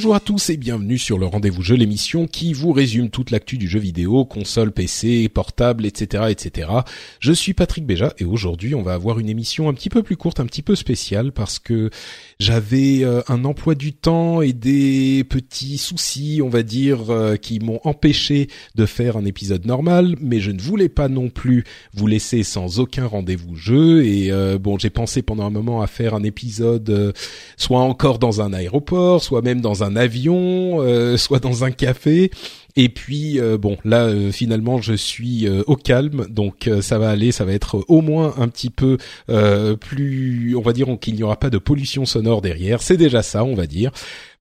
Bonjour à tous et bienvenue sur le rendez-vous jeu, l'émission qui vous résume toute l'actu du jeu vidéo, console, PC, portable, etc., etc. Je suis Patrick Béja et aujourd'hui on va avoir une émission un petit peu plus courte, un petit peu spéciale parce que j'avais euh, un emploi du temps et des petits soucis, on va dire, euh, qui m'ont empêché de faire un épisode normal, mais je ne voulais pas non plus vous laisser sans aucun rendez-vous jeu et euh, bon, j'ai pensé pendant un moment à faire un épisode soit encore dans un aéroport, soit même dans dans un avion, euh, soit dans un café. Et puis euh, bon, là euh, finalement je suis au calme, donc ça va aller, ça va être au moins un petit peu plus, on va dire qu'il n'y aura pas de pollution sonore derrière. C'est déjà ça, on va dire.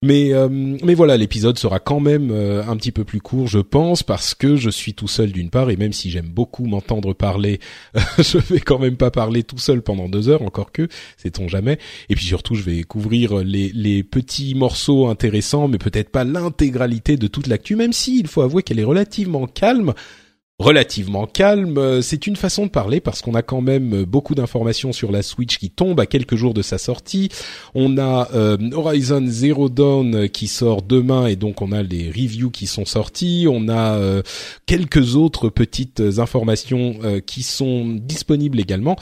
Mais euh, mais voilà, l'épisode sera quand même euh, un petit peu plus court, je pense, parce que je suis tout seul d'une part, et même si j'aime beaucoup m'entendre parler, je vais quand même pas parler tout seul pendant deux heures, encore que, sait-on jamais. Et puis surtout, je vais couvrir les les petits morceaux intéressants, mais peut-être pas l'intégralité de toute l'actu, même si il faut avouer qu'elle est relativement calme relativement calme. Euh, c'est une façon de parler parce qu'on a quand même beaucoup d'informations sur la Switch qui tombe à quelques jours de sa sortie. On a euh, Horizon Zero Dawn qui sort demain et donc on a les reviews qui sont sortis. On a euh, quelques autres petites informations qui sont disponibles également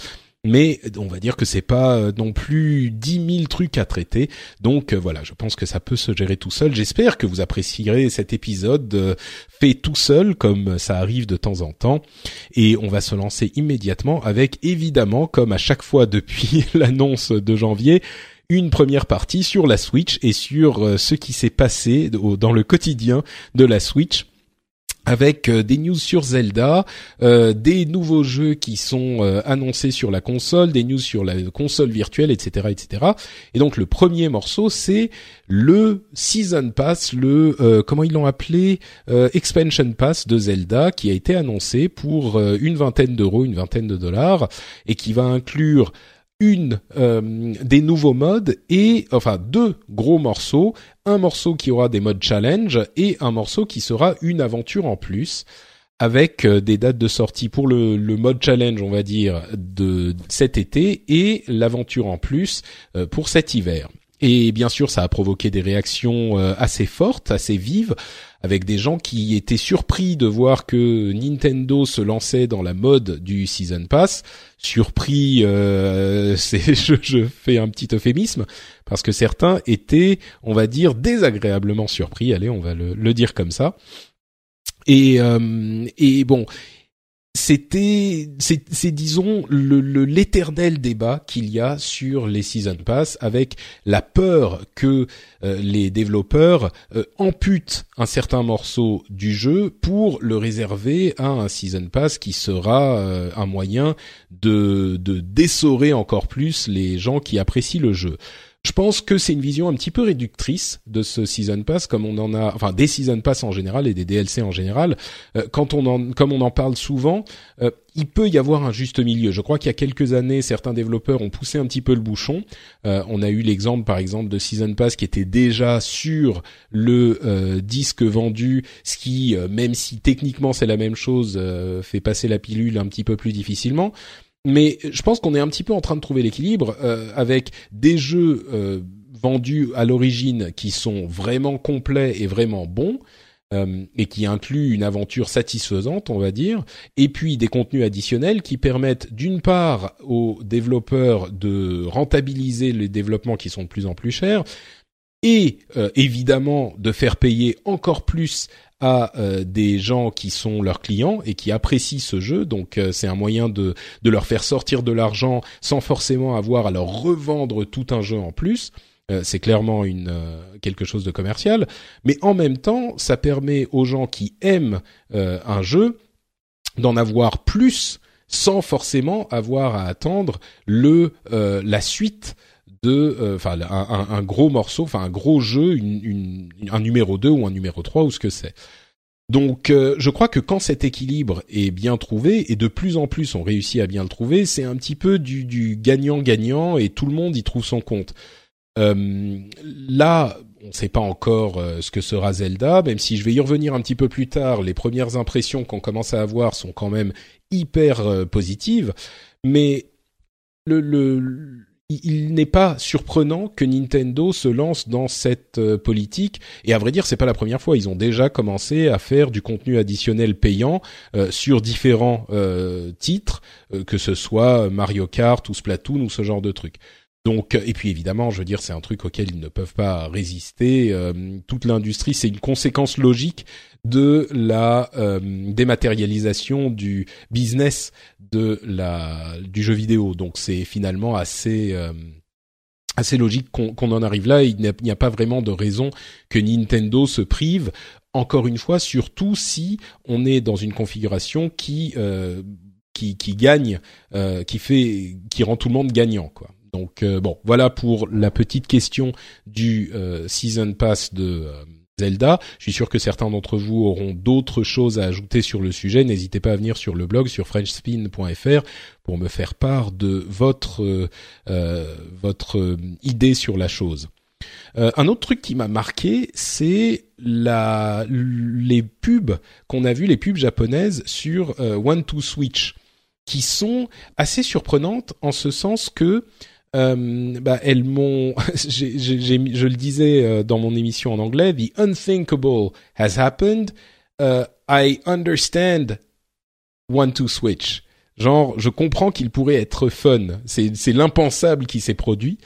mais on va dire que c'est pas euh, non plus dix mille trucs à traiter. Donc euh, voilà, je pense que ça peut se gérer tout seul. J'espère que vous apprécierez cet épisode euh, fait tout seul comme ça arrive de temps en temps et on va se lancer immédiatement avec évidemment comme à chaque fois depuis l'annonce de janvier une première partie sur la Switch et sur ce qui s'est passé dans le quotidien de la Switch avec euh, des news sur Zelda, euh, des nouveaux jeux qui sont euh, annoncés sur la console, des news sur la console virtuelle, etc., etc. Et donc le premier morceau, c'est le Season Pass, le comment ils l'ont appelé, Expansion Pass de Zelda, qui a été annoncé pour une vingtaine d'euros, une vingtaine de dollars, et qui va inclure une euh, des nouveaux modes et enfin deux gros morceaux, un morceau qui aura des modes challenge et un morceau qui sera une aventure en plus avec euh, des dates de sortie pour le, le, mode challenge, on va dire, de cet été et l'aventure en plus euh, pour cet hiver. Et bien sûr, ça a provoqué des réactions assez fortes, assez vives, avec des gens qui étaient surpris de voir que Nintendo se lançait dans la mode du Season Pass, surpris, euh, je, je, fais un petit euphémisme parce que certains étaient, on va dire, désagréablement surpris. Allez, on va le, le dire comme ça. Et, euh, et bon, c'était, c'est disons l'éternel débat qu'il y a sur les season pass, avec la peur que euh, les développeurs euh, amputent un certain morceau du jeu pour le réserver à un season pass qui sera euh, un moyen de de dessorer encore plus les gens qui apprécient le jeu. Je pense que c'est une vision un petit peu réductrice de ce season pass, comme on en a, enfin des season pass en général et des DLC en général. Euh, quand on en, comme on en parle souvent, euh, il peut y avoir un juste milieu. Je crois qu'il y a quelques années, certains développeurs ont poussé un petit peu le bouchon. Euh, on a eu l'exemple, par exemple, de season pass qui était déjà sur le disque vendu, ce qui, même si techniquement c'est la même chose, fait passer la pilule un petit peu plus difficilement mais je pense qu'on est un petit peu en train de trouver l'équilibre euh, avec des jeux euh, vendus à l'origine qui sont vraiment complets et vraiment bons, euh, et qui inclut une aventure satisfaisante, on va dire, et puis des contenus additionnels qui permettent d'une part aux développeurs de rentabiliser les développements qui sont de plus en plus chers, et évidemment de faire payer encore plus à euh, des gens qui sont leurs clients et qui apprécient ce jeu. Donc c'est un moyen de, de leur faire sortir de l'argent sans forcément avoir à leur revendre tout un jeu en plus. Euh, c'est clairement une euh, quelque chose de commercial, mais en même temps, ça permet aux gens qui aiment euh, un jeu d'en avoir plus sans forcément avoir à attendre le la suite de enfin un, gros morceau, enfin un gros jeu, une, un numéro 2 ou un numéro 3 ou ce que c'est. Donc je crois que quand cet équilibre est bien trouvé et de plus en plus on réussit à bien le trouver, c'est un petit peu du gagnant-gagnant et tout le monde y trouve son compte. Euh, là, on ne sait pas encore euh, ce que sera Zelda, même si je vais y revenir un petit peu plus tard. Les premières impressions qu'on commence à avoir sont quand même hyper euh, positives, mais le, le il n'est pas surprenant que Nintendo se lance dans cette politique. Et à vrai dire c'est pas la première fois. Ils ont déjà commencé à faire du contenu additionnel payant sur différents titres que ce soit Mario Kart ou Splatoon ou ce genre de trucs donc, et puis évidemment, je veux dire, c'est un truc auquel ils ne peuvent pas résister. Euh, toute l'industrie, c'est une conséquence logique de la euh, dématérialisation du business de la du jeu vidéo. Donc, c'est finalement assez euh, assez logique qu'on en arrive là. Il n'y a, pas vraiment de raison que Nintendo se prive. Encore une fois, surtout si on est dans une configuration qui qui, qui gagne, qui fait, qui rend tout le monde gagnant, quoi. Donc euh, bon, voilà pour la petite question du euh, season pass de euh, Zelda. Je suis sûr que certains d'entre vous auront d'autres choses à ajouter sur le sujet. N'hésitez pas à venir sur le blog sur frenchspin.fr pour me faire part de votre votre idée sur la chose. un autre truc qui m'a marqué, c'est la les pubs qu'on a vues, les pubs japonaises sur One to Switch, qui sont assez surprenantes en ce sens que euh, bah, elles m'ont, je le disais euh, dans mon émission en anglais, the unthinkable has happened. Uh, I understand one to switch. Genre, je comprends qu'il pourrait être fun. C'est, l'impensable qui s'est produit.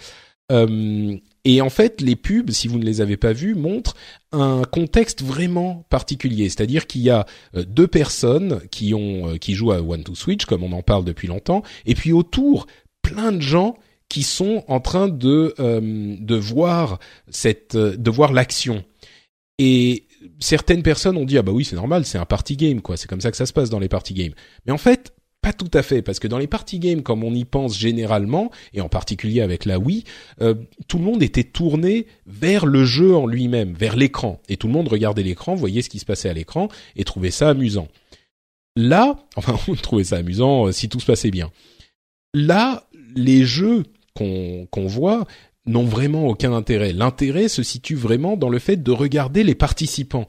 Euh, et en fait, les pubs, si vous ne les avez pas vues, montrent un contexte vraiment particulier. C'est-à-dire qu'il y a euh, deux personnes qui ont, qui jouent à One to Switch, comme on en parle depuis longtemps, et puis autour, plein de gens qui sont en train de euh, de voir cette de voir l'action. Et certaines personnes ont dit ah bah oui c'est normal c'est un party game quoi. C'est comme ça que ça se passe dans les party games. Mais en fait pas tout à fait parce que dans les party games comme on y pense généralement et en particulier avec la Wii euh, tout le monde était tourné vers le jeu en lui-même vers l'écran. Et tout le monde regardait l'écran voyait ce qui se passait à l'écran et trouvait ça amusant. Là enfin on trouvait ça amusant euh, si tout se passait bien. Là les jeux qu'on voit n'ont vraiment aucun intérêt. L'intérêt se situe vraiment dans le fait de regarder les participants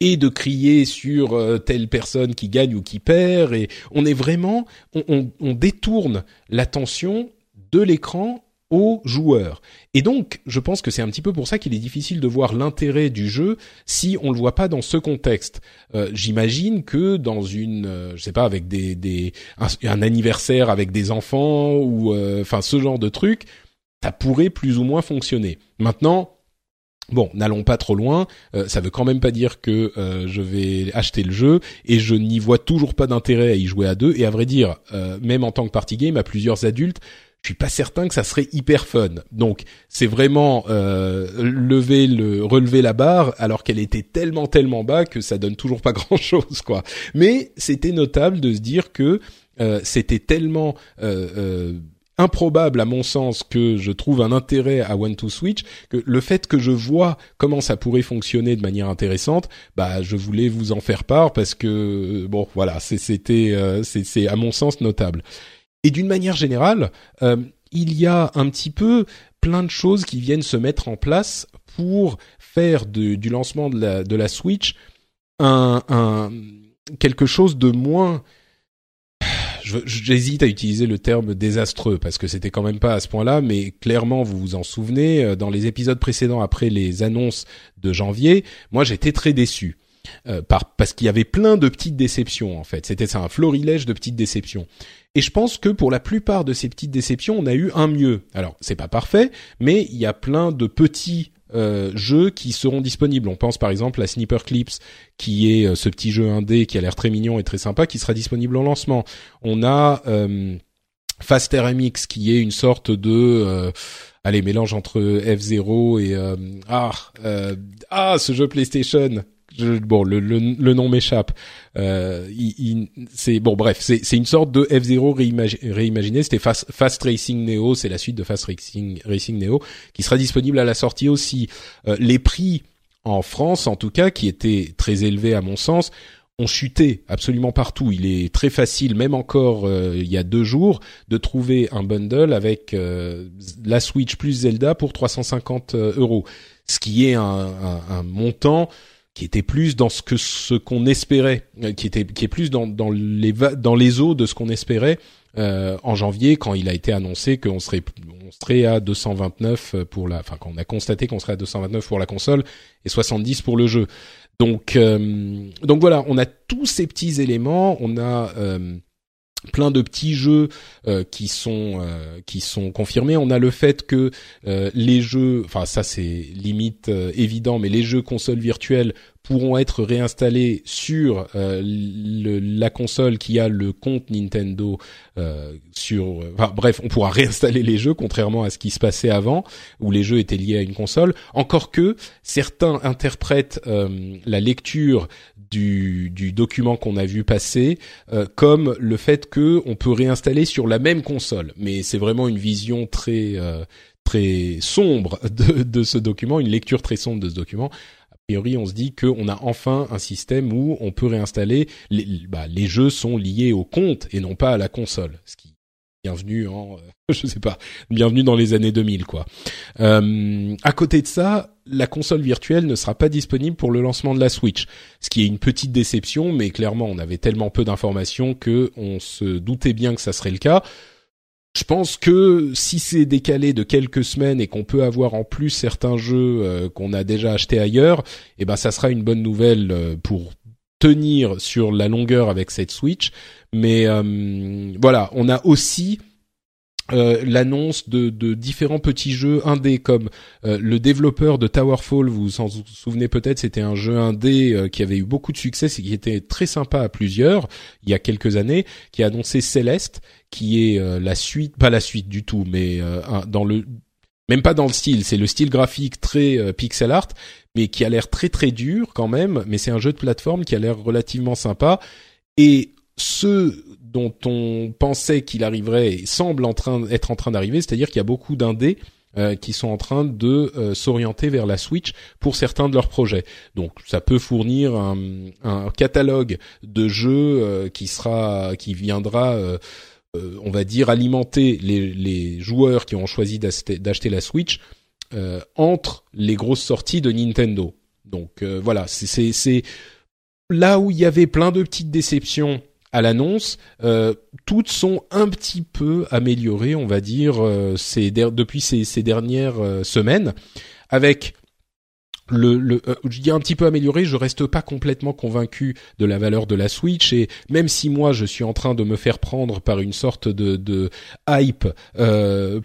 et de crier sur euh, telle personne qui gagne ou qui perd et on est vraiment on, on détourne l'attention de l'écran aux joueurs. Et donc, je pense que c'est un petit peu pour ça qu'il est difficile de voir l'intérêt du jeu si on le voit pas dans ce contexte. Euh, J'imagine que dans une, euh, je sais pas, avec des, des un, anniversaire avec des enfants ou euh, enfin ce genre de truc, ça pourrait plus ou moins fonctionner. Maintenant, Bon, n'allons pas trop loin. Euh, ça veut quand même pas dire que je vais acheter le jeu et je n'y vois toujours pas d'intérêt à y jouer à deux. Et à vrai dire, même en tant que party game, à plusieurs adultes, je suis pas certain que ça serait hyper fun. Donc c'est vraiment euh, lever le relever la barre alors qu'elle était tellement tellement bas que ça donne toujours pas grand chose quoi. Mais c'était notable de se dire que euh, c'était tellement euh, euh, improbable à mon sens que je trouve un intérêt à One to Switch que le fait que je vois comment ça pourrait fonctionner de manière intéressante, bah je voulais vous en faire part parce que bon voilà c'était euh, c'est à mon sens notable. Et d'une manière générale, euh, il y a un petit peu plein de choses qui viennent se mettre en place pour faire du lancement de la, Switch un, quelque chose de moins j'hésite à utiliser le terme désastreux parce que c'était quand même pas à ce point-là, mais clairement vous vous en souvenez, euh, dans les épisodes précédents après les annonces de janvier, moi j'étais très déçu. par, parce qu'il y avait plein de petites déceptions en fait. C'était ça un florilège de petites déceptions. Et je pense que pour la plupart de ces petites déceptions, on a eu un mieux. Alors c'est pas parfait, mais il y a plein de petits euh, jeux qui seront disponibles. On pense par exemple à Sniper Clips, qui est euh, ce petit jeu indé qui a l'air très mignon et très sympa, qui sera disponible en lancement. On a euh, Faster MX, qui est une sorte de euh, allez mélange entre F0 et ah ah ce jeu PlayStation bon, le, le, le nom m'échappe. Euh, c'est bon, bref, c'est une sorte de F0 réimaginé. C'était Fast, Fast, Racing Neo, c'est la suite de Fast Racing, Racing Neo, qui sera disponible à la sortie aussi. Euh, les prix en France, en tout cas, qui étaient très élevés à mon sens, ont chuté absolument partout. Il est très facile, même encore euh, il y a deux jours, de trouver un bundle avec euh, la Switch plus Zelda pour 350 euros, ce qui est un, un, un montant qui était plus dans ce que ce qu'on espérait, euh, qui était qui est plus dans dans les dans les eaux de ce qu'on espérait euh, en janvier quand il a été annoncé qu'on serait on serait à 229 pour la enfin quand on a constaté qu'on serait à 229 pour la console et 70 pour le jeu. Donc euh, donc voilà, on a tous ces petits éléments, on a euh, plein de petits jeux euh, qui sont euh, qui sont confirmés. On a le fait que euh, les jeux, enfin ça c'est limite évident, mais les jeux consoles virtuelles pourront être réinstallés sur le, la console qui a le compte Nintendo sur. Enfin bref, on pourra réinstaller les jeux contrairement à ce qui se passait avant où les jeux étaient liés à une console. Encore que certains interprètent la lecture du, du document qu'on a vu passer euh, comme le fait que on peut réinstaller sur la même console. Mais c'est vraiment une vision très euh, très sombre de, de ce document, une lecture très sombre de ce document. Priori, on se dit qu'on a enfin un système où on peut réinstaller les, bah, jeux sont liés au compte et non pas à la console, ce qui bienvenue en euh, je sais pas bienvenue dans les années 2000 quoi euh, à côté de ça la console virtuelle ne sera pas disponible pour le lancement de la Switch, ce qui est une petite déception, mais clairement on avait tellement peu d'informations que on se doutait bien que ça serait le cas. Je pense que si c'est décalé de quelques semaines et qu'on peut avoir en plus certains jeux euh, qu'on a déjà achetés ailleurs, eh ben ça sera une bonne nouvelle euh, pour tenir sur la longueur avec cette Switch. Mais euh, voilà, on a aussi euh, l'annonce de, de, différents petits jeux indés comme euh, le développeur de Towerfall, vous vous en souvenez peut-être, c'était un jeu indé euh, qui avait eu beaucoup de succès et qui était très sympa à plusieurs il y a quelques années, qui a annoncé Celeste, qui est la suite, pas la suite du tout, mais dans le même pas dans le style, c'est le style graphique très pixel art, mais qui a l'air très très dur quand même, mais c'est un jeu de plateforme qui a l'air relativement sympa. Et ce dont on pensait qu'il arriverait semble en train être en train d'arriver, c'est-à-dire qu'il y a beaucoup d'indés euh, qui sont en train de euh, s'orienter vers la Switch pour certains de leurs projets. Donc ça peut fournir un, un catalogue de jeux euh, qui sera qui viendra on va dire alimenter les, les, joueurs qui ont choisi d'acheter la Switch entre les grosses sorties de Nintendo. Donc voilà, c'est là où il y avait plein de petites déceptions à l'annonce, euh, toutes sont un petit peu améliorées, on va dire, euh, depuis ces, ces dernières euh, semaines, avec le, je dis un petit peu amélioré, je reste pas complètement convaincu de la valeur de la Switch et même si moi je suis en train de me faire prendre par une sorte de, de hype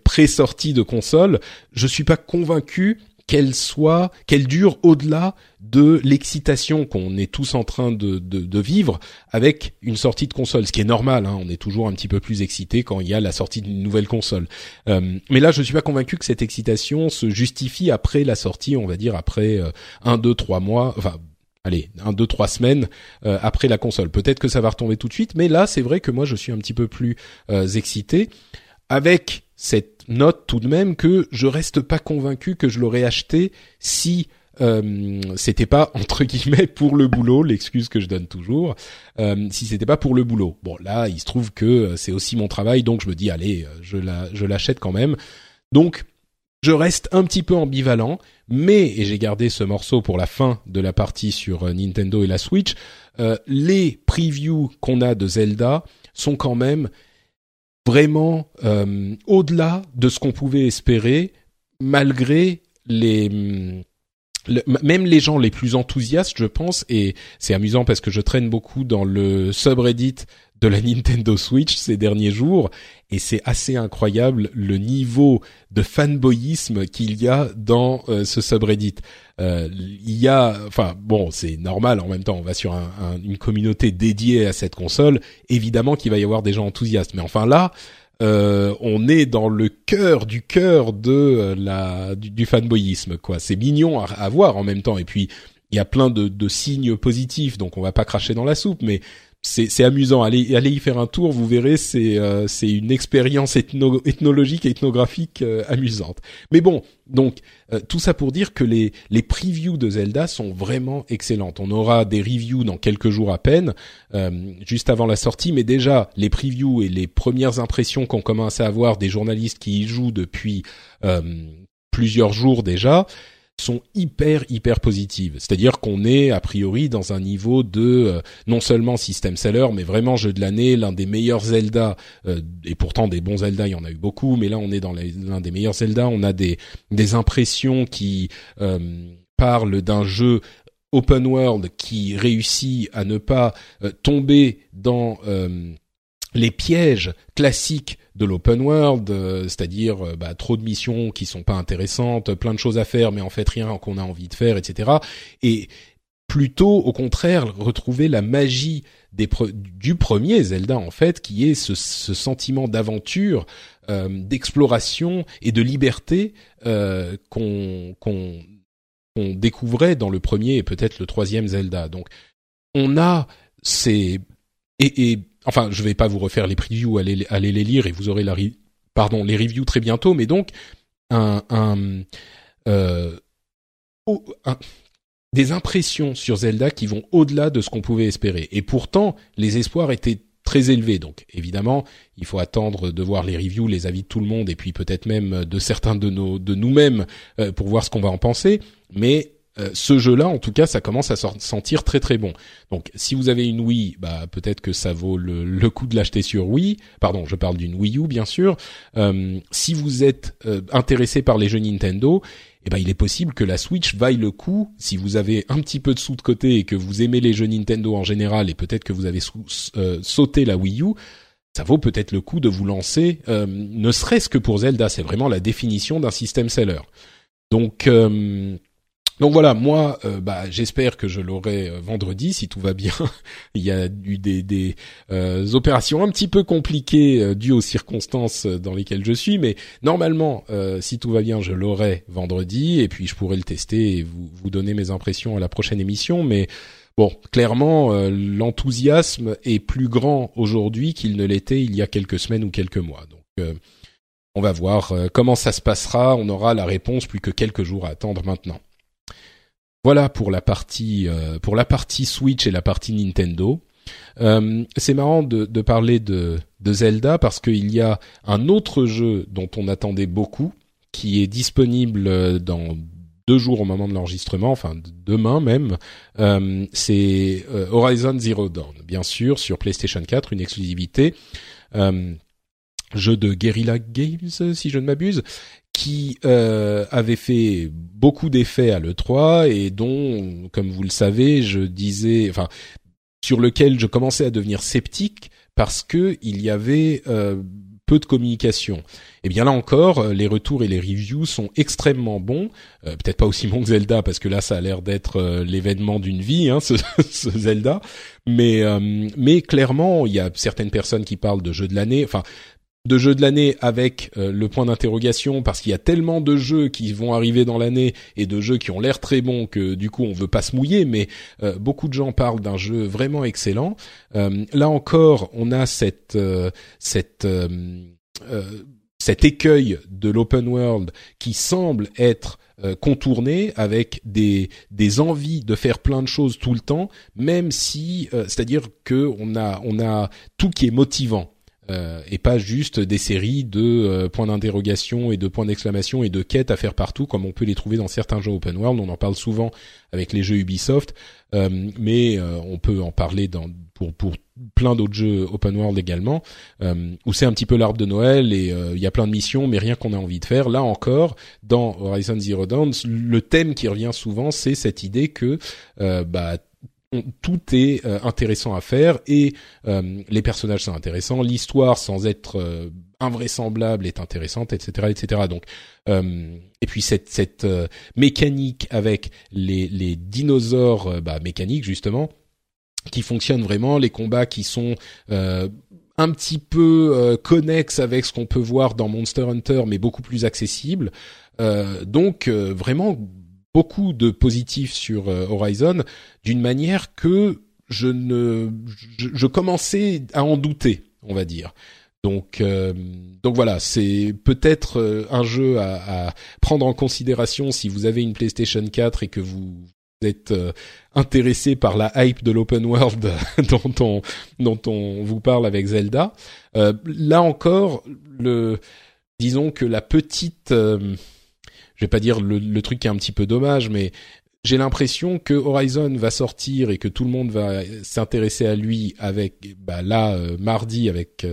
pré-sortie de console, je suis pas convaincu qu'elle soit, qu'elle dure au-delà de l'excitation qu'on est tous en train de, vivre avec une sortie de console, ce qui est normal. Hein, on est toujours un petit peu plus excité quand il y a la sortie d'une nouvelle console. Euh, mais là, je suis pas convaincu que cette excitation se justifie après la sortie, on va dire après euh, un, deux, trois mois, enfin allez, un, deux, trois semaines euh, après la console. Peut-être que ça va retomber tout de suite, mais là, c'est vrai que moi, je suis un petit peu plus euh, excité avec cette note tout de même que je reste pas convaincu que je l'aurais acheté si euh, c'était pas entre guillemets pour le boulot, l'excuse que je donne toujours, euh, si c'était pas pour le boulot. Bon là, il se trouve que euh, c'est aussi mon travail, donc je me dis allez, euh, je la, je l'achète quand même. Donc je reste un petit peu ambivalent, mais et j'ai gardé ce morceau pour la fin de la partie sur Nintendo et la Switch. les previews qu'on a de Zelda sont quand même vraiment euh, au-delà de ce qu'on pouvait espérer, malgré les même les gens les plus enthousiastes, je pense, et c'est amusant parce que je traîne beaucoup dans le subreddit de la Nintendo Switch ces derniers jours, et c'est assez incroyable le niveau de fanboyisme qu'il y a dans euh, ce subreddit. Euh, il y a, enfin bon, c'est normal. En même temps, on va sur une communauté dédiée à cette console. Évidemment qu'il va y avoir des gens enthousiastes, mais enfin là, euh, on est dans le cœur du cœur de euh, la du, fanboyisme quoi. C'est mignon à, voir en même temps et puis il y a plein de, de, signes positifs donc on va pas cracher dans la soupe mais c'est amusant. Allez, allez y faire un tour, vous verrez, c'est euh, c'est une expérience ethnologique et ethnographique euh, amusante. Mais bon, donc euh, tout ça pour dire que les les previews de Zelda sont vraiment excellentes. On aura des reviews dans quelques jours à peine, juste avant la sortie, mais déjà les previews et les premières impressions qu'on commence à avoir des journalistes qui y jouent depuis plusieurs jours déjà sont hyper hyper positives. C'est-à-dire qu'on est a priori dans un niveau de euh, non seulement système seller, mais vraiment jeu de l'année, l'un des meilleurs Zelda. Euh, et pourtant des bons Zelda, il y en a eu beaucoup, mais là on est dans l'un des meilleurs Zelda. On a des des impressions qui euh, parlent d'un jeu open world qui réussit à ne pas tomber dans les pièges classiques de l'open world, euh, c'est-à-dire euh, bah, trop de missions qui sont pas intéressantes, plein de choses à faire mais en fait rien qu'on a envie de faire, etc. Et plutôt au contraire retrouver la magie des du premier Zelda en fait, qui est ce, ce sentiment d'aventure, euh, d'exploration et de liberté qu'on qu'on découvrait dans le premier et peut-être le troisième Zelda. Donc on a ces et, et enfin, je vais pas vous refaire les previews, allez, allez les lire et vous aurez la, pardon, les reviews très bientôt. Mais donc, un, un, euh, des impressions sur Zelda qui vont au-delà de ce qu'on pouvait espérer. Et pourtant, les espoirs étaient très élevés. Donc, évidemment, il faut attendre de voir les reviews, les avis de tout le monde, et puis peut-être même de certains de nos, de nous-mêmes euh, pour voir ce qu'on va en penser. Mais euh, ce jeu-là, en tout cas, ça commence à sentir très très bon. Donc, si vous avez une Wii, bah peut-être que ça vaut le, coup de l'acheter sur Wii. Pardon, je parle d'une Wii U, bien sûr. Euh, si vous êtes euh, intéressé par les jeux Nintendo, eh ben il est possible que la Switch vaille le coup si vous avez un petit peu de sous de côté et que vous aimez les jeux Nintendo en général et peut-être que vous avez sauté la Wii U. Ça vaut peut-être le coup de vous lancer, ne serait-ce que pour Zelda. C'est vraiment la définition d'un système seller. Donc donc voilà, moi, euh, bah, j'espère que je l'aurai euh, vendredi si tout va bien. Il y a eu des, euh, opérations un petit peu compliquées dues aux circonstances dans lesquelles je suis, mais normalement, si tout va bien, je l'aurai vendredi et puis je pourrai le tester et vous, vous donner mes impressions à la prochaine émission. Mais bon, clairement, l'enthousiasme est plus grand aujourd'hui qu'il ne l'était il y a quelques semaines ou quelques mois. Donc on va voir comment ça se passera. On aura la réponse plus que quelques jours à attendre maintenant. Voilà pour la partie euh, pour la partie Switch et la partie Nintendo. Euh, c'est marrant de, parler de, Zelda parce qu'il y a un autre jeu dont on attendait beaucoup qui est disponible dans deux jours au moment de l'enregistrement, enfin demain même. Euh, c'est euh, Horizon Zero Dawn, bien sûr, sur PlayStation 4, une exclusivité. Euh, jeu de Guerrilla Games, si je ne m'abuse, qui euh, avait fait beaucoup d'effets à l'E3 et dont, comme vous le savez, je disais, enfin, sur lequel je commençais à devenir sceptique parce que il y avait euh, peu de communication. Et eh bien là encore, euh, les retours et les reviews sont extrêmement bons. Euh, peut-être pas aussi bons que Zelda parce que là, ça a l'air d'être l'événement d'une vie, hein, ce, ce, Zelda. Mais mais clairement, il y a certaines personnes qui parlent de jeu de l'année. Enfin, de jeux de l'année avec euh, le point d'interrogation parce qu'il y a tellement de jeux qui vont arriver dans l'année et de jeux qui ont l'air très bons que du coup on veut pas se mouiller mais euh, beaucoup de gens parlent d'un jeu vraiment excellent. Euh, là encore, on a cette cette cet écueil de l'open world qui semble être contourné avec des des envies de faire plein de choses tout le temps, même si c'est-à-dire que on a on a tout qui est motivant et pas juste des séries de points d'interrogation et de points d'exclamation et de quêtes à faire partout comme on peut les trouver dans certains jeux open world. On en parle souvent avec les jeux Ubisoft, mais on peut en parler dans, pour pour plein d'autres jeux open world également, euh, où c'est un petit peu l'arbre de Noël et euh, il y a plein de missions, mais rien qu'on a envie de faire. Là encore, dans Horizon Zero Dawn, le thème qui revient souvent, c'est cette idée que euh, tout est intéressant à faire et les personnages sont intéressants, l'histoire sans être invraisemblable est intéressante, etc., etc. Donc, et puis cette, cette mécanique avec les, les dinosaures bah, mécaniques justement qui fonctionnent vraiment, les combats qui sont euh, un petit peu euh, connexes avec ce qu'on peut voir dans Monster Hunter, mais beaucoup plus accessibles. Euh, donc vraiment beaucoup de positifs sur Horizon, d'une manière que je ne, je, commençais à en douter, on va dire. Donc, donc voilà, c'est peut-être un jeu à, à, prendre en considération si vous avez une PlayStation 4 et que vous êtes euh, intéressé par la hype de l'open world dont on dont on vous parle avec Zelda, euh, là encore le disons que la petite euh, je vais pas dire le, truc qui est un petit peu dommage mais j'ai l'impression que Horizon va sortir et que tout le monde va s'intéresser à lui avec bah là mardi avec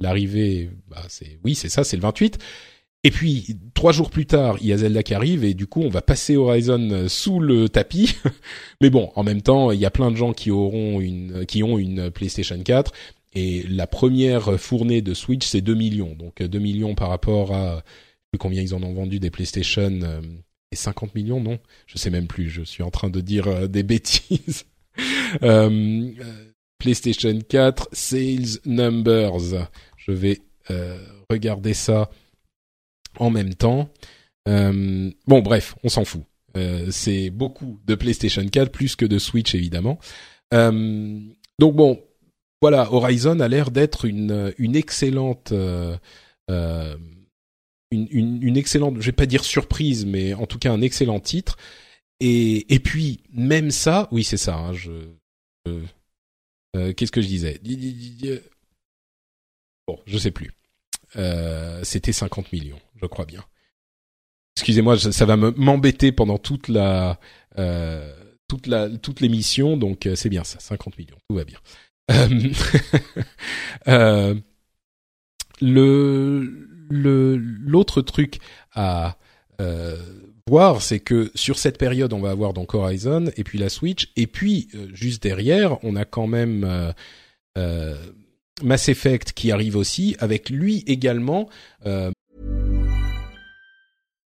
l'arrivée bah c'est oui c'est ça c'est le 28 et puis trois jours plus tard, il y a Zelda qui arrive et du coup on va passer Horizon euh, sous le tapis. Mais bon, en même temps, il y a plein de gens qui auront une, qui ont une PlayStation 4 et la première fournée de Switch c'est 2 millions. Donc 2 millions par rapport à combien ils en ont vendu des PlayStation euh, et 50 millions non, je sais même plus. Je suis en train de dire euh, des bêtises. PlayStation 4 sales numbers. Je vais regarder ça en même temps. Euh, bon, bref, on s'en fout. Euh, c'est beaucoup de PlayStation 4 plus que de Switch évidemment. Euh, donc bon, voilà, Horizon a l'air d'être une une excellente une, une, une, excellente, je vais pas dire surprise, mais en tout cas un excellent titre. Et, et puis même ça, oui c'est ça. Hein, je, qu'est-ce que je disais? Bon, je sais plus. Euh, c'était 50 millions, je crois bien. Excusez-moi, ça va m'embêter pendant toute la euh, toute la toute l'émission, donc euh, c'est bien ça, 50 millions, tout va bien. le le l'autre truc à voir, c'est que sur cette période, on va avoir donc Horizon et puis la Switch, et puis juste derrière, on a quand même Mass Effect qui arrive aussi, avec lui également euh,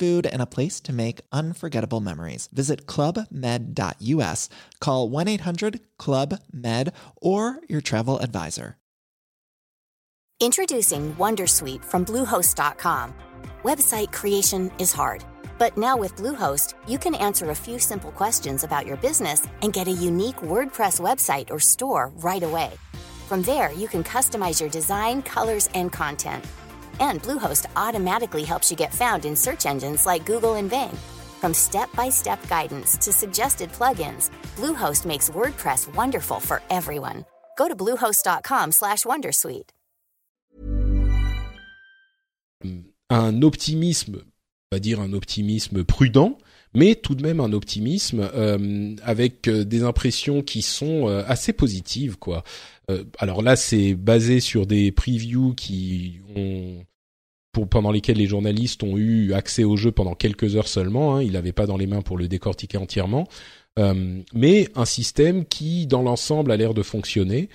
food and a place to make unforgettable memories. Visit clubmed.us, call 1 800 Club Med, or your travel advisor. Introducing Wondersuite from Bluehost.com. Website creation is hard, but now with Bluehost, you can answer a few simple questions about your business and get a unique WordPress website or store right away. From there, you can customize your design, colors, and content and Bluehost automatically helps you get found in search engines like Google and Bing. From step-by-step guidance to suggested plugins, Bluehost makes WordPress wonderful for everyone. Go to bluehost.com/wondersuite. Un optimisme, on va dire un optimisme prudent, mais tout de même un optimisme euh, avec euh, des impressions qui sont euh, assez positives. Euh, alors là, c'est basé sur des previews qui ont pour, pendant lesquels les journalistes ont eu accès au jeu pendant quelques heures seulement. Hein, il n'avait pas dans les mains pour le décortiquer entièrement, euh, mais un système qui, dans l'ensemble, a l'air de fonctionner.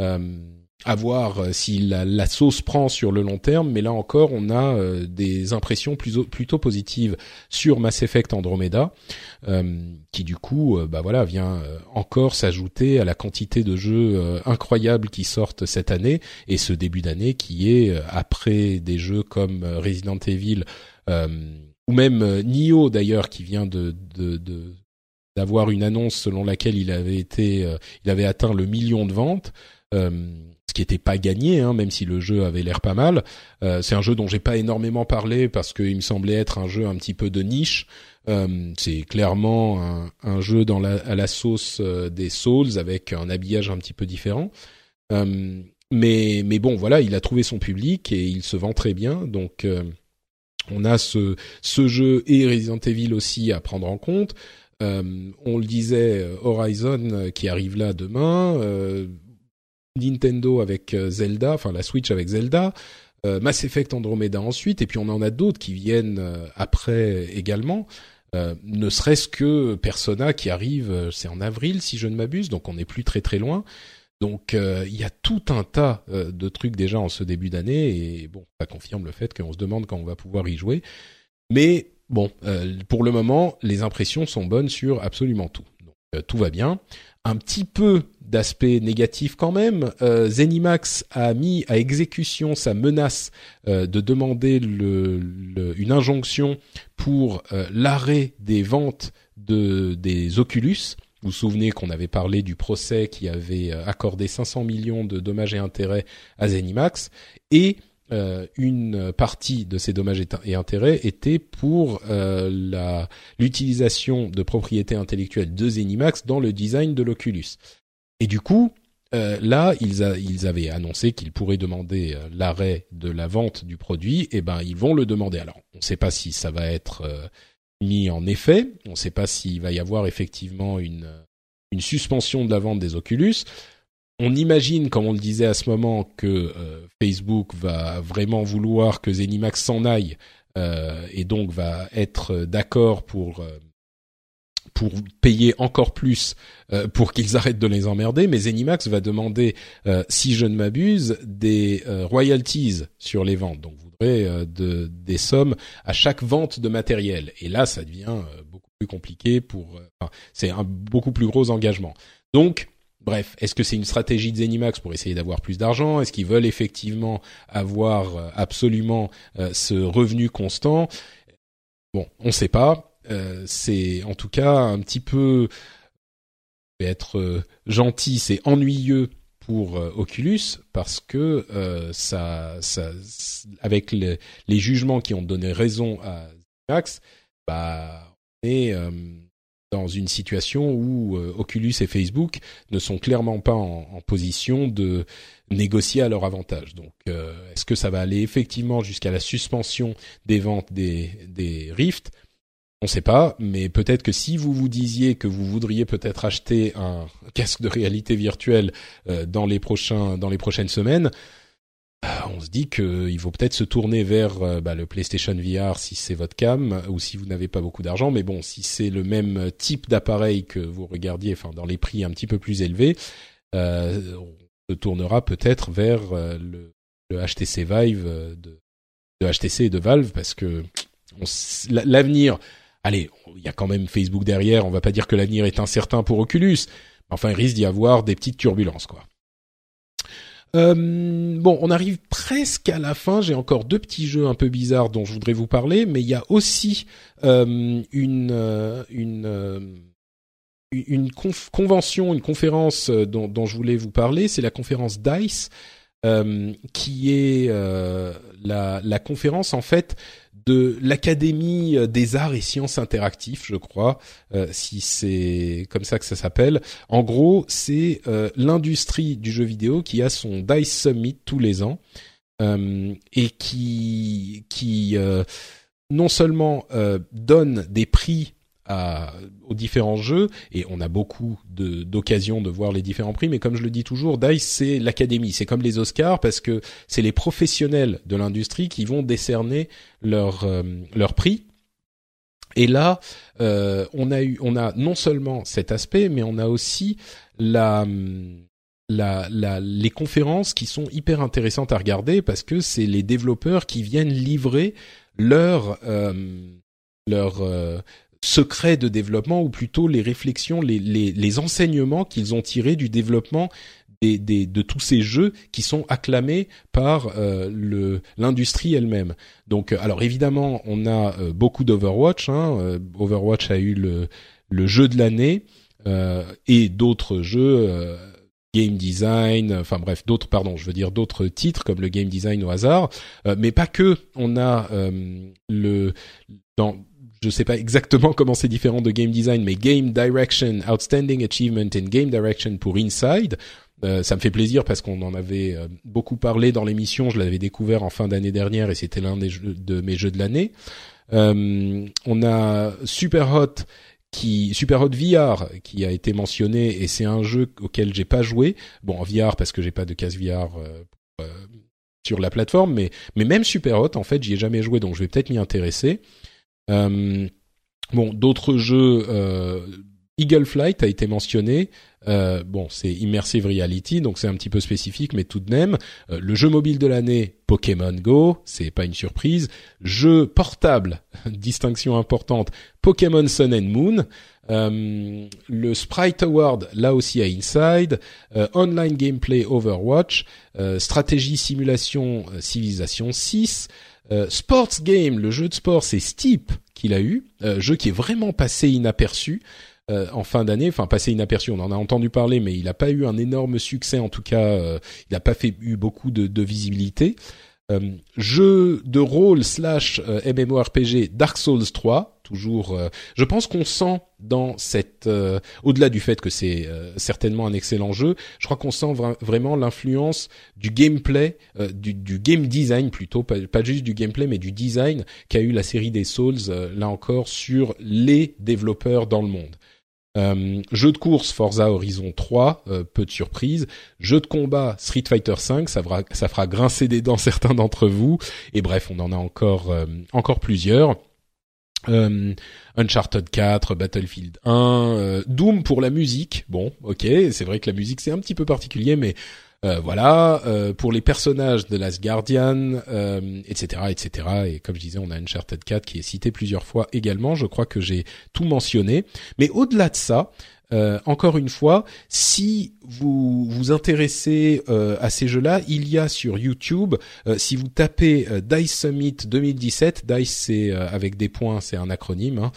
Euh, à voir euh, si la, sauce prend sur le long terme, mais là encore, on a euh, des impressions plutôt positives sur Mass Effect Andromeda, euh, qui du coup, bah voilà, vient encore s'ajouter à la quantité de jeux incroyables qui sortent cette année et ce début d'année qui est après des jeux comme Resident Evil ou même Nioh d'ailleurs, qui vient de, de, de d'avoir une annonce selon laquelle il avait été, il avait atteint le million de ventes ce qui n'était pas gagné, hein, même si le jeu avait l'air pas mal. Euh, c'est un jeu dont j'ai pas énormément parlé parce qu'il me semblait être un jeu un petit peu de niche. Euh, c'est clairement un, un, jeu dans la, à la sauce euh, des Souls avec un habillage un petit peu différent. mais mais bon, voilà, il a trouvé son public et il se vend très bien. Donc on a ce ce jeu et Resident Evil aussi à prendre en compte. on le disait, Horizon qui arrive là demain. Nintendo avec euh, Zelda, enfin la Switch avec Zelda, euh, Mass Effect Andromeda ensuite, et puis on en a d'autres qui viennent euh, après également. ne serait-ce que Persona qui arrive, c'est en avril si je ne m'abuse, donc on n'est plus très très loin. Donc il y a tout un tas de trucs déjà en ce début d'année et bon, ça confirme le fait qu'on se demande quand on va pouvoir y jouer. Mais bon, pour le moment, les impressions sont bonnes sur absolument tout. Tout va bien. Un petit peu d'aspect négatif quand même. Euh, Zenimax a mis à exécution sa menace euh, de demander une injonction pour euh, l'arrêt des ventes de, des Oculus. Vous vous souvenez qu'on avait parlé du procès qui avait accordé 500 millions de dommages et intérêts à Zenimax et une partie de ces dommages et intérêts était pour l'utilisation de propriétés intellectuelles de Zenimax dans le design de l'Oculus. Et du coup, euh, là, ils, ils, avaient annoncé qu'ils pourraient demander euh, l'arrêt de la vente du produit. Et eh ben, ils vont le demander. Alors, on ne sait pas si ça va être euh, mis en effet. On ne sait pas s'il va y avoir effectivement une, une suspension de la vente des Oculus. On imagine, comme on le disait à ce moment, que Facebook va vraiment vouloir que Zenimax s'en aille et donc va être d'accord pour pour payer encore plus euh, pour qu'ils arrêtent de les emmerder, mais Zenimax va demander, euh, si je ne m'abuse, des euh, royalties sur les ventes. Donc, voudrait de, des sommes à chaque vente de matériel. Et là, ça devient beaucoup plus compliqué pour. c'est un beaucoup plus gros engagement. Donc, Bref, est-ce que c'est une stratégie de Zenimax pour essayer d'avoir plus d'argent? Est-ce qu'ils veulent effectivement avoir absolument ce revenu constant? Bon, on ne sait pas. Euh, c'est en tout cas un petit peu être euh, gentil, c'est ennuyeux pour euh, Oculus parce que ça, ça, avec les jugements qui ont donné raison à Max, bah, on est dans une situation où Oculus et Facebook ne sont clairement pas en, position de négocier à leur avantage. Donc, est-ce que ça va aller effectivement jusqu'à la suspension des ventes des, des Rift? On ne sait pas, mais peut-être que si vous vous disiez que vous voudriez peut-être acheter un casque de réalité virtuelle euh, dans les prochains dans les prochaines semaines, euh, on se dit qu'il faut peut-être se tourner vers euh, bah, le PlayStation VR si c'est votre cam ou si vous n'avez pas beaucoup d'argent. Mais bon, si c'est le même type d'appareil que vous regardiez, enfin dans les prix un petit peu plus élevés, on se tournera peut-être vers le, HTC Vive de, HTC et de Valve parce que l'avenir allez, il y a quand même Facebook derrière, on va pas dire que l'avenir est incertain pour Oculus, enfin il risque d'y avoir des petites turbulences quoi. Euh, bon, on arrive presque à la fin. J'ai encore deux petits jeux un peu bizarres dont je voudrais vous parler, mais il y a aussi euh, une euh, une une convention, une conférence dont, dont, je voulais vous parler. C'est la conférence Dice, qui est la, la conférence en fait de l'Académie euh, des arts et sciences interactifs, je crois, euh, si c'est comme ça que ça s'appelle. En gros, c'est euh, l'industrie du jeu vidéo qui a son Dice Summit tous les ans et qui qui non seulement donne des prix aux différents jeux et on a beaucoup d'occasions de, voir les différents prix mais comme je le dis toujours Dice c'est l'académie. C'est comme les Oscars parce que c'est les professionnels de l'industrie qui vont décerner leur euh, prix. Et là euh, on a eu on a non seulement cet aspect mais on a aussi la la, la, les conférences qui sont hyper intéressantes à regarder parce que c'est les développeurs qui viennent livrer leur euh, leur euh, secret de développement ou plutôt les réflexions, les, les, les enseignements qu'ils ont tirés du développement des, des, de tous ces jeux qui sont acclamés par euh, l'industrie elle-même. Donc, alors évidemment, on a beaucoup d'Overwatch. Hein. Overwatch a eu le, le jeu de l'année et d'autres jeux game design, enfin bref, d'autres, pardon, je veux dire d'autres titres comme le game design au hasard, euh, mais pas que. On a euh, le dans je sais pas exactement comment c'est différent de game design, mais game direction, outstanding achievement in game direction pour Inside. Euh, ça me fait plaisir parce qu'on en avait beaucoup parlé dans l'émission. Je l'avais découvert en fin d'année dernière et c'était l'un de mes jeux de l'année. on a Super Hot qui Super Hot VR qui a été mentionné et c'est un jeu auquel j'ai pas joué. Bon, en VR parce que j'ai pas de casse VR euh, euh, sur la plateforme, mais mais même Super Hot en fait j'y ai jamais joué donc je vais peut-être m'y intéresser. Euh, bon, d'autres jeux. Euh, Eagle Flight a été mentionné. Euh, bon, c'est immersive reality, donc c'est un petit peu spécifique, mais tout de même, euh, le jeu mobile de l'année, Pokémon Go, c'est pas une surprise. Jeu portable, distinction importante, Pokémon Sun and Moon. Euh, le Sprite Award, là aussi à Inside. online gameplay Overwatch. stratégie simulation Civilization 6. Sports game, le jeu de sport, c'est Steep qu'il a eu, jeu qui est vraiment passé inaperçu. Euh, en fin d'année, enfin passé inaperçu. On en a entendu parler, mais il n'a pas eu un énorme succès. En tout cas, euh, il n'a pas fait eu beaucoup de, de visibilité. Euh, jeu de rôle slash MMORPG Dark Souls 3, toujours. je pense qu'on sent dans cette, au-delà du fait que c'est certainement un excellent jeu, je crois qu'on sent vraiment l'influence du gameplay, du, game design plutôt, pas, juste du gameplay, mais du design qu'a eu la série des Souls là encore sur les développeurs dans le monde. Euh, jeu de course Forza Horizon 3, euh, peu de surprise. Jeu de combat Street Fighter 5, ça fera, grincer des dents certains d'entre vous. Et bref, on en a encore euh, encore plusieurs. Uncharted 4, Battlefield 1, Doom pour la musique. Bon, ok, c'est vrai que la musique c'est un petit peu particulier, mais euh, voilà, euh, pour les personnages de Last Guardian, etc., etc. Et comme je disais, on a Uncharted 4 qui est cité plusieurs fois également. Je crois que j'ai tout mentionné. Mais au-delà de ça, euh, encore une fois, si vous vous intéressez euh, à ces jeux-là, il y a sur YouTube, euh, si vous tapez Dice Summit 2017, Dice c'est avec des points, c'est un acronyme, hein,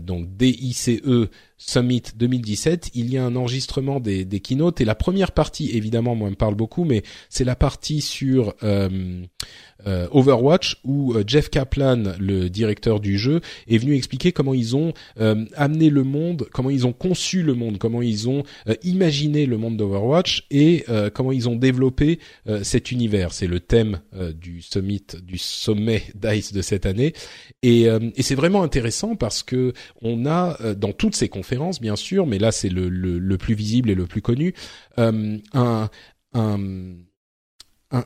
donc D-I-C-E Summit 2017, il y a un enregistrement des, des keynotes et la première partie, évidemment, moi, me parle beaucoup, mais c'est la partie sur euh, Overwatch où euh, Jeff Kaplan, le directeur du jeu, est venu expliquer comment ils ont euh, amené le monde, comment ils ont conçu le monde, comment ils ont imaginé le monde d'Overwatch et comment ils ont développé cet univers. C'est le thème du summit, du sommet DICE de cette année. Et, et c'est vraiment intéressant parce que on a dans toutes ces conférences, bien sûr, mais là c'est le, plus visible et le plus connu, un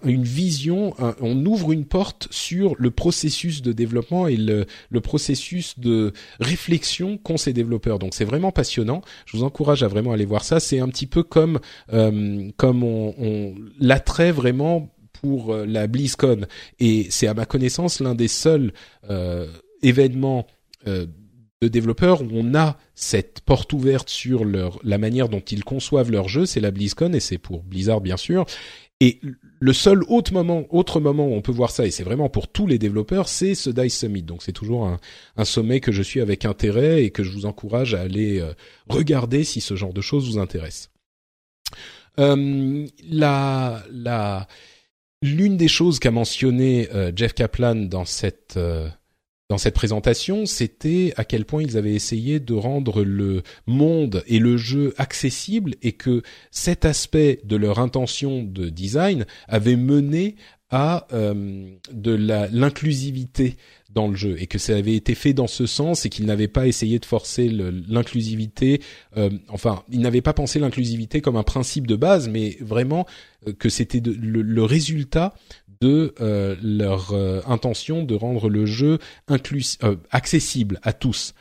une vision, on ouvre une porte sur le processus de développement et le, processus de réflexion qu'ont ces développeurs. Donc c'est vraiment passionnant. Je vous encourage à vraiment aller voir ça. C'est un petit peu comme euh, on, l'attrait vraiment pour euh, la BlizzCon et c'est à ma connaissance l'un des seuls euh, événements euh, de développeurs où on a cette porte ouverte sur leur la manière dont ils conçoivent leur jeu, c'est la BlizzCon et c'est pour Blizzard bien sûr. Et le seul autre moment, autre moment où on peut voir ça, et c'est vraiment pour tous les développeurs, c'est ce Dice Summit. Donc c'est toujours un, sommet que je suis avec intérêt et que je vous encourage à aller euh, regarder si ce genre de choses vous intéresse. Euh, la, la, l'une des choses qu'a mentionné euh, Jeff Kaplan dans cette dans cette présentation, c'était à quel point ils avaient essayé de rendre le monde et le jeu accessible et que cet aspect de leur intention de design avait mené à euh, de l'inclusivité dans le jeu et que ça avait été fait dans ce sens et qu'ils n'avaient pas essayé de forcer l'inclusivité. Euh, enfin, ils n'avaient pas pensé l'inclusivité comme un principe de base, mais vraiment euh, que c'était le, le, résultat de euh, leur euh, intention de rendre le jeu inclus euh, accessible à tous.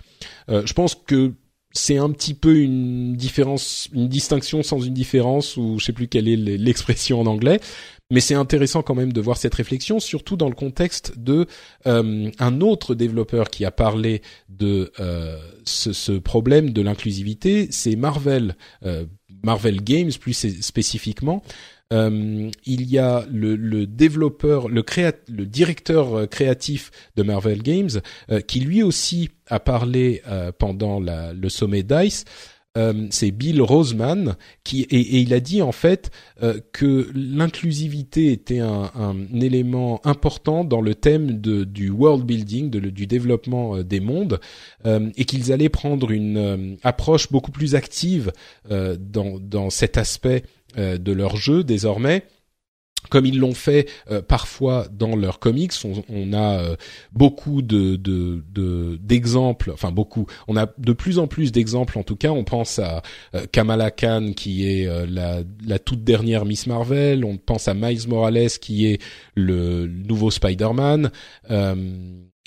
je pense que c'est un petit peu une différence, une distinction sans une différence, ou je sais plus quelle est l'expression en anglais, mais c'est intéressant quand même de voir cette réflexion, surtout dans le contexte de euh, un autre développeur qui a parlé de euh, ce, ce, problème de l'inclusivité, c'est Marvel, euh, Marvel Games plus spécifiquement. Euh, il y a le, le développeur, le, le directeur créatif de Marvel Games, qui lui aussi a parlé pendant le sommet Dice euh, c'est Bill Roseman qui et, il a dit en fait euh, que l'inclusivité était un, élément important dans le thème du world building, du développement euh, des mondes, et qu'ils allaient prendre une approche beaucoup plus active dans, dans cet aspect de leur jeu désormais comme ils l'ont fait euh, parfois dans leurs comics, on, a euh, beaucoup de, d'exemples, enfin beaucoup, on a de plus en plus d'exemples en tout cas, on pense à euh, Kamala Khan qui est la, la, toute dernière Miss Marvel, on pense à Miles Morales qui est le nouveau Spider-Man,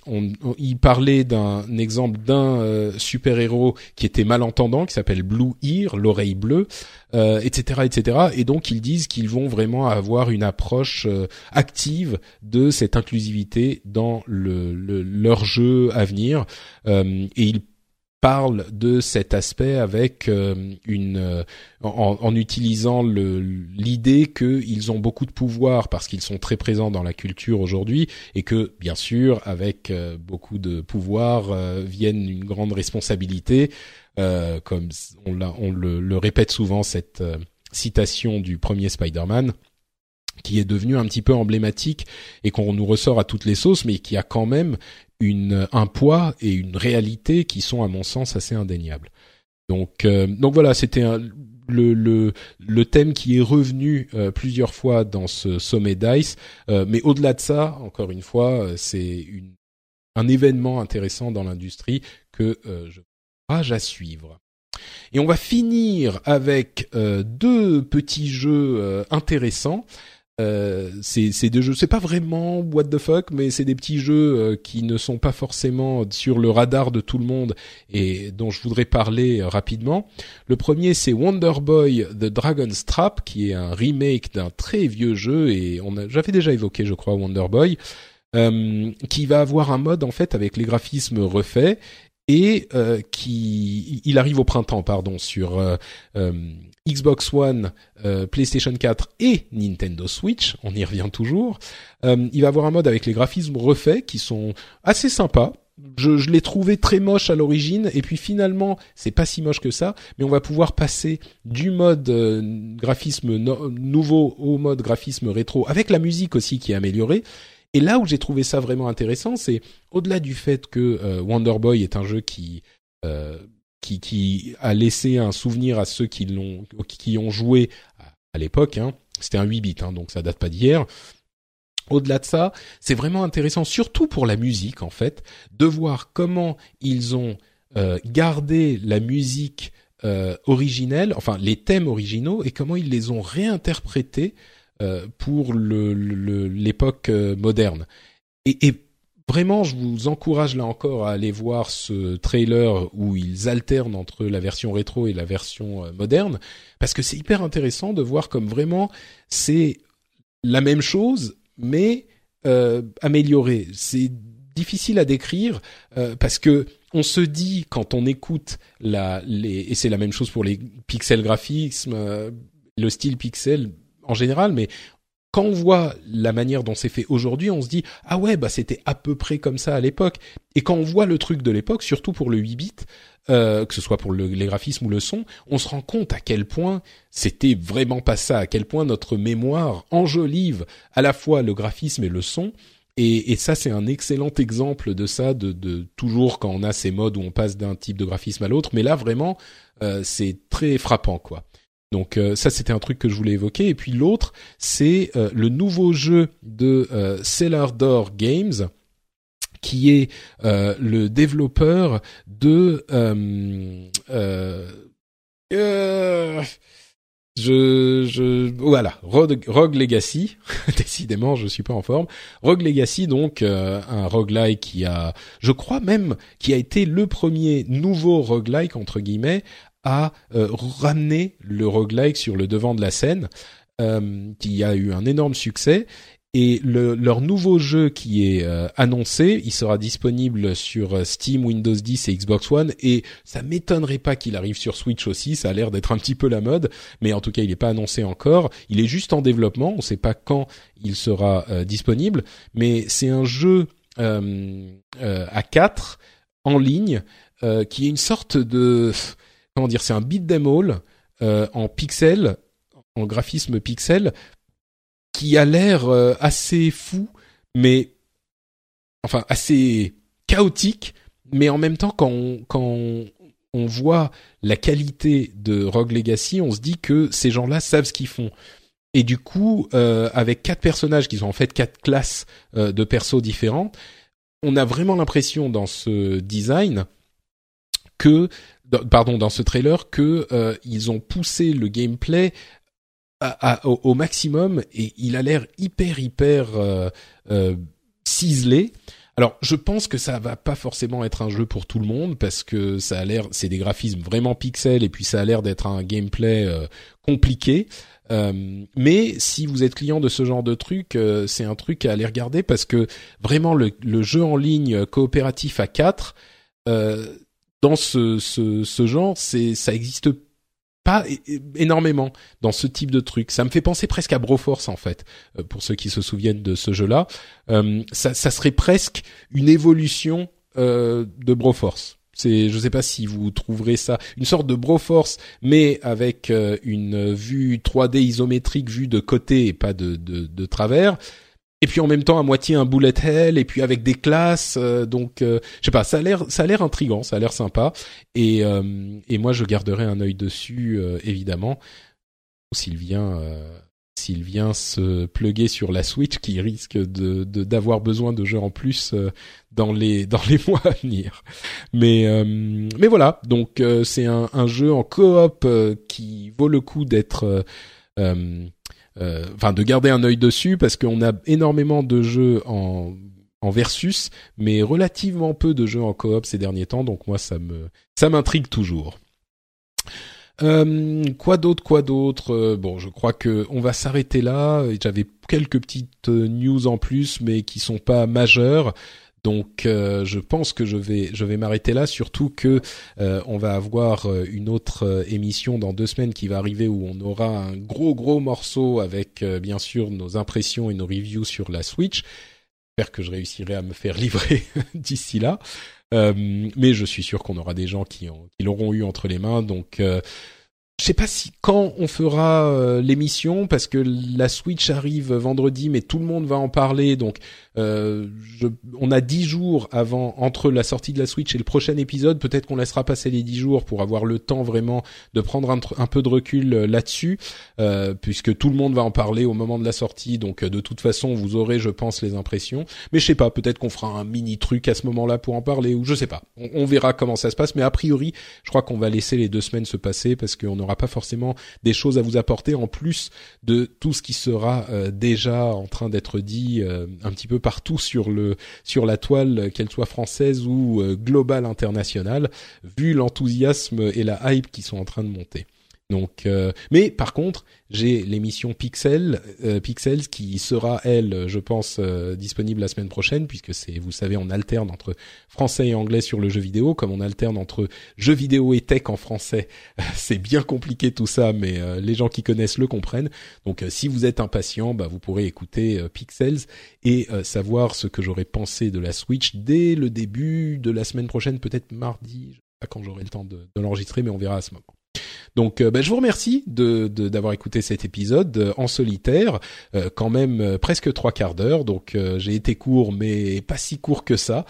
on, il parlait d'un exemple d'un euh, super héros qui était malentendant, qui s'appelle Blue Ear, l'oreille bleue, euh, etc., etc. Et donc ils disent qu'ils vont vraiment avoir une approche euh, active de cette inclusivité dans le, leur jeu à venir. et ils parle de cet aspect avec euh, une euh, en, utilisant l'idée qu'ils ont beaucoup de pouvoir parce qu'ils sont très présents dans la culture aujourd'hui et que bien sûr avec euh, beaucoup de pouvoir viennent une grande responsabilité comme on, on le, le, répète souvent cette citation du premier Spider-Man qui est devenu un petit peu emblématique et qu'on nous ressort à toutes les sauces, mais qui a quand même une, un poids et une réalité qui sont à mon sens assez indéniables. Donc, euh, donc voilà, c'était le, le, le thème qui est revenu euh, plusieurs fois dans ce sommet Dice, euh, mais au-delà de ça, encore une fois, c'est un événement intéressant dans l'industrie que je rage à suivre. Et on va finir avec deux petits jeux intéressants. Euh, c'est deux jeux, c'est pas vraiment what the fuck, mais c'est des petits jeux euh, qui ne sont pas forcément sur le radar de tout le monde et dont je voudrais parler euh, rapidement. Le premier, c'est Wonder Boy The Dragon's Trap, qui est un remake d'un très vieux jeu et on a, j'avais déjà évoqué, je crois, Wonder Boy. qui va avoir un mode en fait avec les graphismes refaits et qui il arrive au printemps pardon sur Xbox One, euh, PlayStation 4 et Nintendo Switch, on y revient toujours. Euh, il va avoir un mode avec les graphismes refaits qui sont assez sympas. Je, je l'ai trouvé très moche à l'origine et puis finalement c'est pas si moche que ça, mais on va pouvoir passer du mode euh, graphisme nouveau au mode graphisme rétro avec la musique aussi qui est améliorée. Et là où j'ai trouvé ça vraiment intéressant, c'est au-delà du fait que Wonder Boy est un jeu qui qui, qui a laissé un souvenir à ceux qui l'ont, qui ont joué à l'époque. Hein. C'était un 8 bits, hein, donc ça date pas d'hier. Au-delà de ça, c'est vraiment intéressant, surtout pour la musique en fait, de voir comment ils ont euh, gardé la musique euh, originelle, enfin les thèmes originaux, et comment ils les ont réinterprétés euh, pour l'époque le, moderne. Et, Vraiment, je vous encourage là encore à aller voir ce trailer où ils alternent entre la version rétro et la version euh, moderne, parce que c'est hyper intéressant de voir comme vraiment c'est la même chose, mais euh, améliorée. C'est difficile à décrire euh, parce que on se dit quand on écoute la et c'est la même chose pour les pixel graphismes, euh, le style pixel en général, mais quand on voit la manière dont c'est fait aujourd'hui, on se dit ah ouais bah c'était à peu près comme ça à l'époque. Et quand on voit le truc de l'époque, surtout pour le 8 bits, euh, que ce soit pour le, les graphismes ou le son, on se rend compte à quel point c'était vraiment pas ça, à quel point notre mémoire enjolive à la fois le graphisme et le son. Et, et ça, c'est un excellent exemple de ça, de, de, toujours quand on a ces modes où on passe d'un type de graphisme à l'autre. Mais là, vraiment, euh, c'est très frappant, quoi. Donc euh, ça c'était un truc que je voulais évoquer. Et puis l'autre c'est euh, le nouveau jeu de euh, Cellar Door Games qui est le développeur de je, je voilà Rogue, Rogue Legacy. Décidément je suis pas en forme. Rogue Legacy donc euh, un roguelike qui a je crois même qui a été le premier nouveau roguelike entre guillemets à euh, ramener le roguelike sur le devant de la scène euh, qui a eu un énorme succès et le, leur nouveau jeu qui est euh, annoncé, il sera disponible sur euh, Steam, Windows 10 et Xbox One. Et ça m'étonnerait pas qu'il arrive sur Switch aussi. Ça a l'air d'être un petit peu la mode, mais en tout cas, il n'est pas annoncé encore. Il est juste en développement. On ne sait pas quand il sera euh, disponible, mais c'est un jeu à 4 en ligne qui est une sorte de comment dire, c'est un beat them all en pixel, en graphisme pixel qui a l'air euh, assez fou, mais enfin assez chaotique, mais en même temps quand on, quand voit la qualité de Rogue Legacy, on se dit que ces gens-là savent ce qu'ils font. Et du coup, euh, avec quatre personnages qui sont en fait quatre classes euh, de persos différents, on a vraiment l'impression dans ce design que, pardon, dans ce trailer que ils ont poussé le gameplay au, maximum et il a l'air hyper hyper euh, euh, ciselé. Alors, je pense que ça va pas forcément être un jeu pour tout le monde parce que ça a l'air, c'est des graphismes vraiment pixels et puis ça a l'air d'être un gameplay euh, compliqué. mais si vous êtes client de ce genre de truc, c'est un truc à aller regarder parce que vraiment le, le jeu en ligne coopératif à 4 dans ce, ce, ce genre, c'est ça existe pas énormément dans ce type de truc. Ça me fait penser presque à Broforce en fait, euh, pour ceux qui se souviennent de ce jeu-là. Euh, ça, ça, serait presque une évolution euh, de Broforce. C'est, je sais pas si vous trouverez ça une sorte de Broforce, mais avec une vue 3D isométrique vue de côté et pas de, de, de travers et puis en même temps à moitié un bullet hell et puis avec des classes euh, donc euh, je sais pas ça a l'air ça a l'air intrigant ça a l'air sympa. Et euh, et moi je garderai un œil dessus évidemment. S'il vient s'il vient se pluguer sur la Switch qui risque de d'avoir besoin de jeux en plus dans les dans les mois à venir. Mais mais voilà. Donc c'est un, un jeu en coop qui vaut le coup d'être euh, enfin de garder un œil dessus parce qu'on a énormément de jeux en en versus, mais relativement peu de jeux en coop ces derniers temps. Donc moi, ça me ça m'intrigue toujours. Euh, quoi d'autre, quoi d'autre? Euh, Bon, je crois que on va s'arrêter là. J'avais quelques petites news en plus, mais qui sont pas majeures. Donc euh, je pense que je vais je vais m'arrêter là, surtout que euh, on va avoir euh, une autre émission dans deux semaines qui va arriver où on aura un gros gros morceau avec bien sûr nos impressions et nos reviews sur la Switch. J'espère que je réussirai à me faire livrer d'ici là. mais je suis sûr qu'on aura des gens qui, qui l'auront eu entre les mains, donc je sais pas si quand on fera euh, l'émission parce que la Switch arrive vendredi, mais tout le monde va en parler. Donc, euh, je, on a dix jours avant entre la sortie de la Switch et le prochain épisode. Peut-être qu'on laissera passer les dix jours pour avoir le temps vraiment de prendre un, peu de recul euh, là-dessus, euh, puisque tout le monde va en parler au moment de la sortie. Donc, de toute façon, vous aurez, je pense, les impressions. Mais je sais pas. Peut-être qu'on fera un mini truc à ce moment-là pour en parler, ou je sais pas. On, verra comment ça se passe. Mais a priori, je crois qu'on va laisser les deux semaines se passer parce qu'on aura pas forcément des choses à vous apporter en plus de tout ce qui sera euh, déjà en train d'être dit euh, un petit peu partout sur le sur la toile, qu'elle soit française ou euh, globale internationale, vu l'enthousiasme et la hype qui sont en train de monter. Donc, euh, mais par contre, j'ai l'émission Pixel, euh, Pixels qui sera elle, je pense, euh, disponible la semaine prochaine puisque c'est, vous savez, on alterne entre français et anglais sur le jeu vidéo, comme on alterne entre jeux vidéo et tech en français. c'est bien compliqué tout ça, mais les gens qui connaissent le comprennent. Donc, si vous êtes impatient, bah, vous pourrez écouter Pixels et savoir ce que j'aurais pensé de la Switch dès le début de la semaine prochaine, peut-être mardi. Je sais pas quand j'aurai le temps de l'enregistrer, mais on verra à ce moment. Donc, ben, je vous remercie de d'avoir écouté cet épisode euh, en solitaire, euh, quand même presque trois quarts d'heure. Donc, j'ai été court, mais pas si court que ça.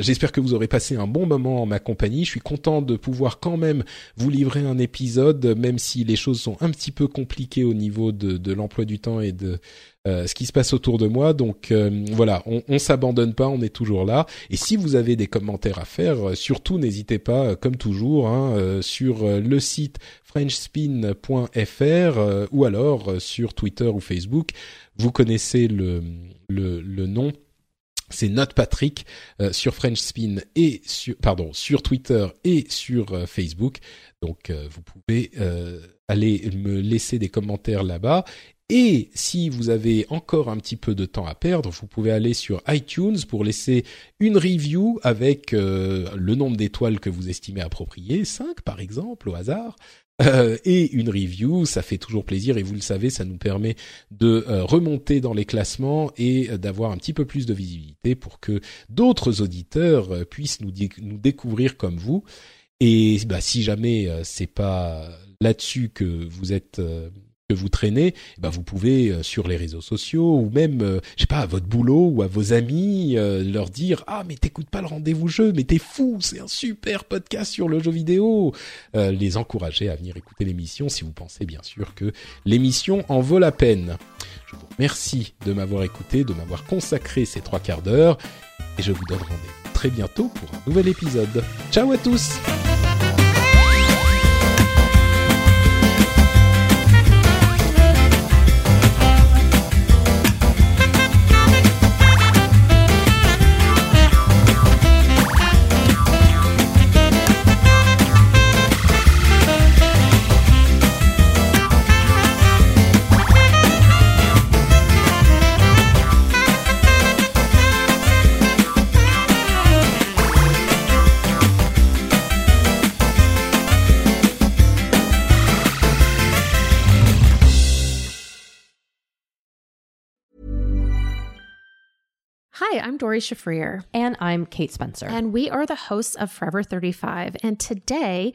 J'espère que vous aurez passé un bon moment en ma compagnie. Je suis content de pouvoir quand même vous livrer un épisode, même si les choses sont un petit peu compliquées au niveau de, de l'emploi du temps et de euh, ce qui se passe autour de moi. Donc euh, voilà, on, on s'abandonne pas, on est toujours là. Et si vous avez des commentaires à faire, euh, surtout n'hésitez pas, comme toujours, hein, sur le site frenchspin.fr ou alors sur Twitter ou Facebook. Vous connaissez le, le, le nom c'est Note Patrick sur FrenchSpin et sur pardon sur Twitter et sur Facebook. Donc vous pouvez aller me laisser des commentaires là-bas et si vous avez encore un petit peu de temps à perdre, vous pouvez aller sur iTunes pour laisser une review avec euh, le nombre d'étoiles que vous estimez approprié, 5 par exemple au hasard. Euh, et une review, ça fait toujours plaisir et vous le savez, ça nous permet de euh, remonter dans les classements et d'avoir un petit peu plus de visibilité pour que d'autres auditeurs puissent nous, nous, découvrir comme vous. Et bah, si jamais c'est pas là-dessus que vous êtes que vous traînez, eh ben vous pouvez euh, sur les réseaux sociaux ou même, euh, je sais pas, à votre boulot ou à vos amis euh, leur dire ah mais t'écoutes pas le rendez-vous jeu, mais t'es fou, c'est un super podcast sur le jeu vidéo. les encourager à venir écouter l'émission si vous pensez bien sûr que l'émission en vaut la peine. Je vous remercie de m'avoir écouté, de m'avoir consacré ces trois quarts d'heure et je vous donne rendez-vous très bientôt pour un nouvel épisode. Ciao à tous. Dori Shafrir. And I'm Kate Spencer. And we are the hosts of Forever 35. And today